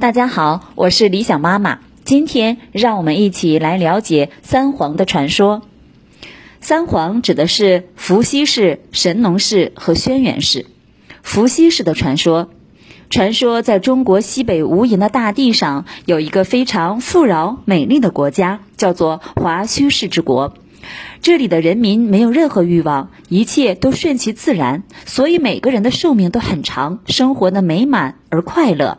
大家好，我是理想妈妈。今天让我们一起来了解三皇的传说。三皇指的是伏羲氏、神农氏和轩辕氏。伏羲氏的传说，传说在中国西北无垠的大地上有一个非常富饶美丽的国家，叫做华胥氏之国。这里的人民没有任何欲望，一切都顺其自然，所以每个人的寿命都很长，生活的美满而快乐。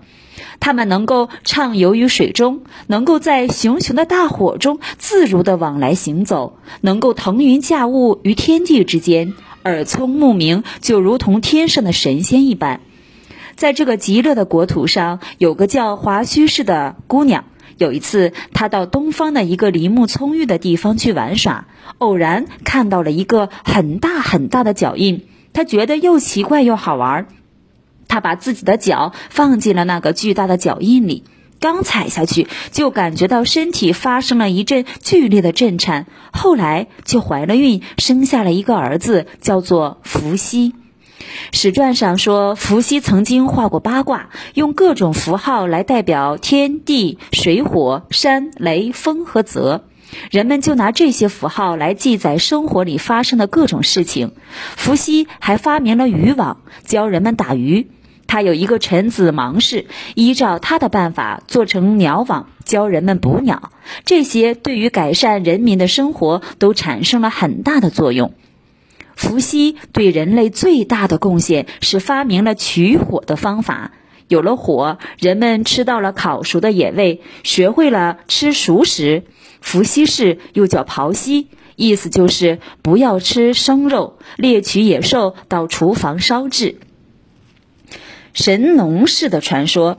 他们能够畅游于水中，能够在熊熊的大火中自如地往来行走，能够腾云驾雾于天地之间，耳聪目明，就如同天上的神仙一般。在这个极乐的国土上，有个叫华胥氏的姑娘。有一次，她到东方的一个林木葱郁的地方去玩耍，偶然看到了一个很大很大的脚印，她觉得又奇怪又好玩。他把自己的脚放进了那个巨大的脚印里，刚踩下去，就感觉到身体发生了一阵剧烈的震颤，后来就怀了孕，生下了一个儿子，叫做伏羲。史传上说，伏羲曾经画过八卦，用各种符号来代表天地水火山雷风和泽，人们就拿这些符号来记载生活里发生的各种事情。伏羲还发明了渔网，教人们打鱼。他有一个臣子芒氏，依照他的办法做成鸟网，教人们捕鸟。这些对于改善人民的生活都产生了很大的作用。伏羲对人类最大的贡献是发明了取火的方法。有了火，人们吃到了烤熟的野味，学会了吃熟食。伏羲氏又叫庖羲，意思就是不要吃生肉，猎取野兽到厨房烧制。神农氏的传说，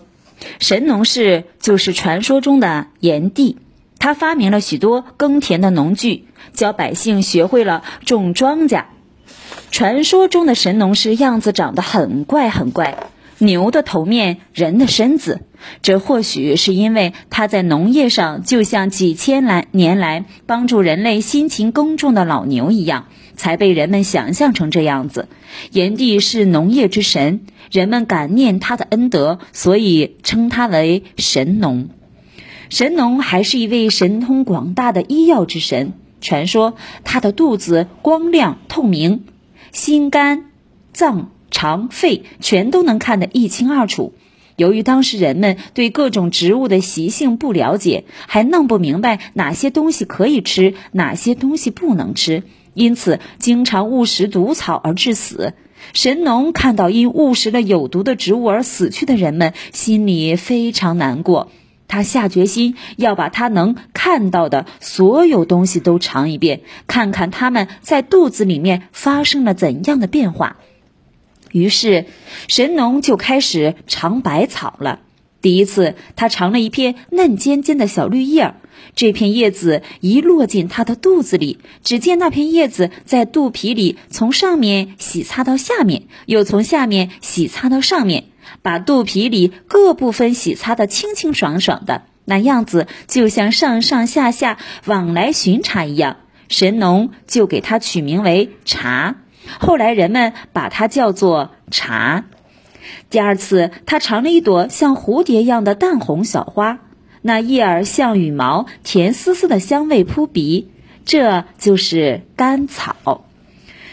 神农氏就是传说中的炎帝，他发明了许多耕田的农具，教百姓学会了种庄稼。传说中的神农氏样子长得很怪很怪，牛的头面，人的身子。这或许是因为他在农业上就像几千来年来帮助人类辛勤耕种的老牛一样，才被人们想象成这样子。炎帝是农业之神，人们感念他的恩德，所以称他为神农。神农还是一位神通广大的医药之神，传说他的肚子光亮透明。心肝、脏、肠、肺全都能看得一清二楚。由于当时人们对各种植物的习性不了解，还弄不明白哪些东西可以吃，哪些东西不能吃，因此经常误食毒草而致死。神农看到因误食了有毒的植物而死去的人们，心里非常难过。他下决心要把他能看到的所有东西都尝一遍，看看他们在肚子里面发生了怎样的变化。于是，神农就开始尝百草了。第一次，他尝了一片嫩尖尖的小绿叶儿。这片叶子一落进他的肚子里，只见那片叶子在肚皮里从上面洗擦到下面，又从下面洗擦到上面。把肚皮里各部分洗擦得清清爽爽的，那样子就像上上下下往来巡查一样。神农就给它取名为茶，后来人们把它叫做茶。第二次，他尝了一朵像蝴蝶一样的淡红小花，那叶儿像羽毛，甜丝丝的香味扑鼻，这就是甘草。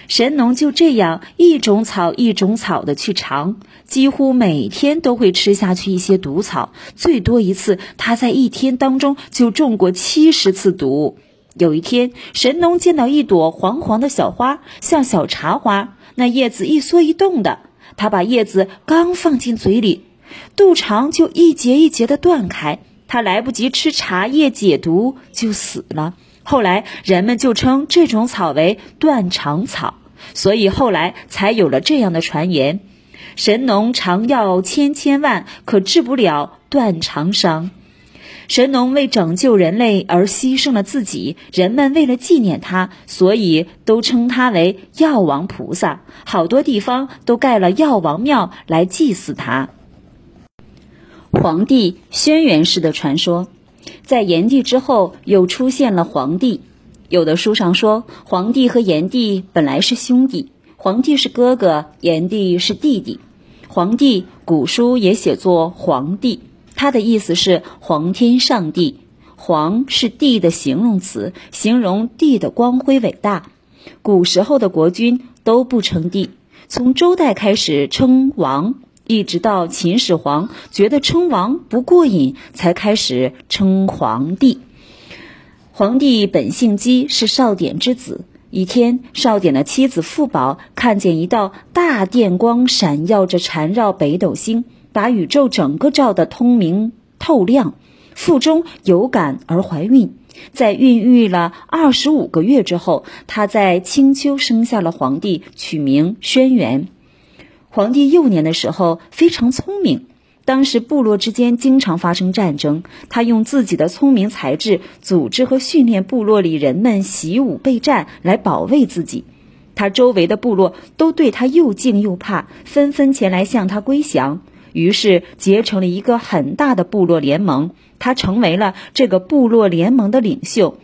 神农就这样一种草一种草的去尝，几乎每天都会吃下去一些毒草。最多一次，他在一天当中就中过七十次毒。有一天，神农见到一朵黄黄的小花，像小茶花，那叶子一缩一动的。他把叶子刚放进嘴里，肚肠就一节一节的断开。他来不及吃茶叶解毒，就死了。后来人们就称这种草为断肠草。所以后来才有了这样的传言：神农尝药千千万，可治不了断肠伤。神农为拯救人类而牺牲了自己，人们为了纪念他，所以都称他为药王菩萨。好多地方都盖了药王庙来祭祀他。黄帝轩辕氏的传说，在炎帝之后又出现了黄帝。有的书上说，黄帝和炎帝本来是兄弟，黄帝是哥哥，炎帝是弟弟。黄帝古书也写作黄帝，它的意思是皇天上帝。皇是帝的形容词，形容帝的光辉伟大。古时候的国君都不称帝，从周代开始称王，一直到秦始皇觉得称王不过瘾，才开始称皇帝。皇帝本姓姬，是少典之子。一天，少典的妻子傅宝看见一道大电光闪耀着，缠绕北斗星，把宇宙整个照得通明透亮。腹中有感而怀孕，在孕育了二十五个月之后，她在青丘生下了皇帝，取名轩辕。皇帝幼年的时候非常聪明。当时部落之间经常发生战争，他用自己的聪明才智组织和训练部落里人们习武备战来保卫自己。他周围的部落都对他又敬又怕，纷纷前来向他归降，于是结成了一个很大的部落联盟。他成为了这个部落联盟的领袖。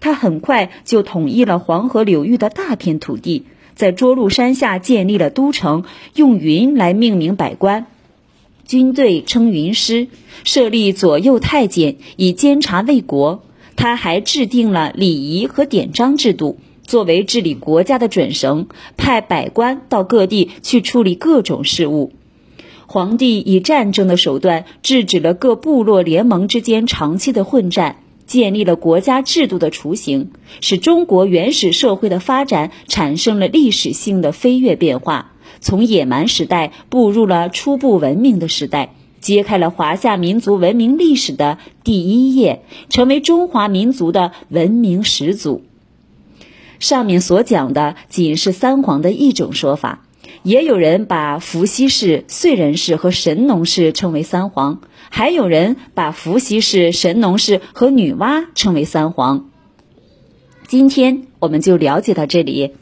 他很快就统一了黄河流域的大片土地，在涿鹿山下建立了都城，用云来命名百官。军队称云师，设立左右太监以监察卫国。他还制定了礼仪和典章制度，作为治理国家的准绳，派百官到各地去处理各种事务。皇帝以战争的手段制止了各部落联盟之间长期的混战，建立了国家制度的雏形，使中国原始社会的发展产生了历史性的飞跃变化。从野蛮时代步入了初步文明的时代，揭开了华夏民族文明历史的第一页，成为中华民族的文明始祖。上面所讲的仅是三皇的一种说法，也有人把伏羲氏、燧人氏和神农氏称为三皇，还有人把伏羲氏、神农氏和女娲称为三皇。今天我们就了解到这里。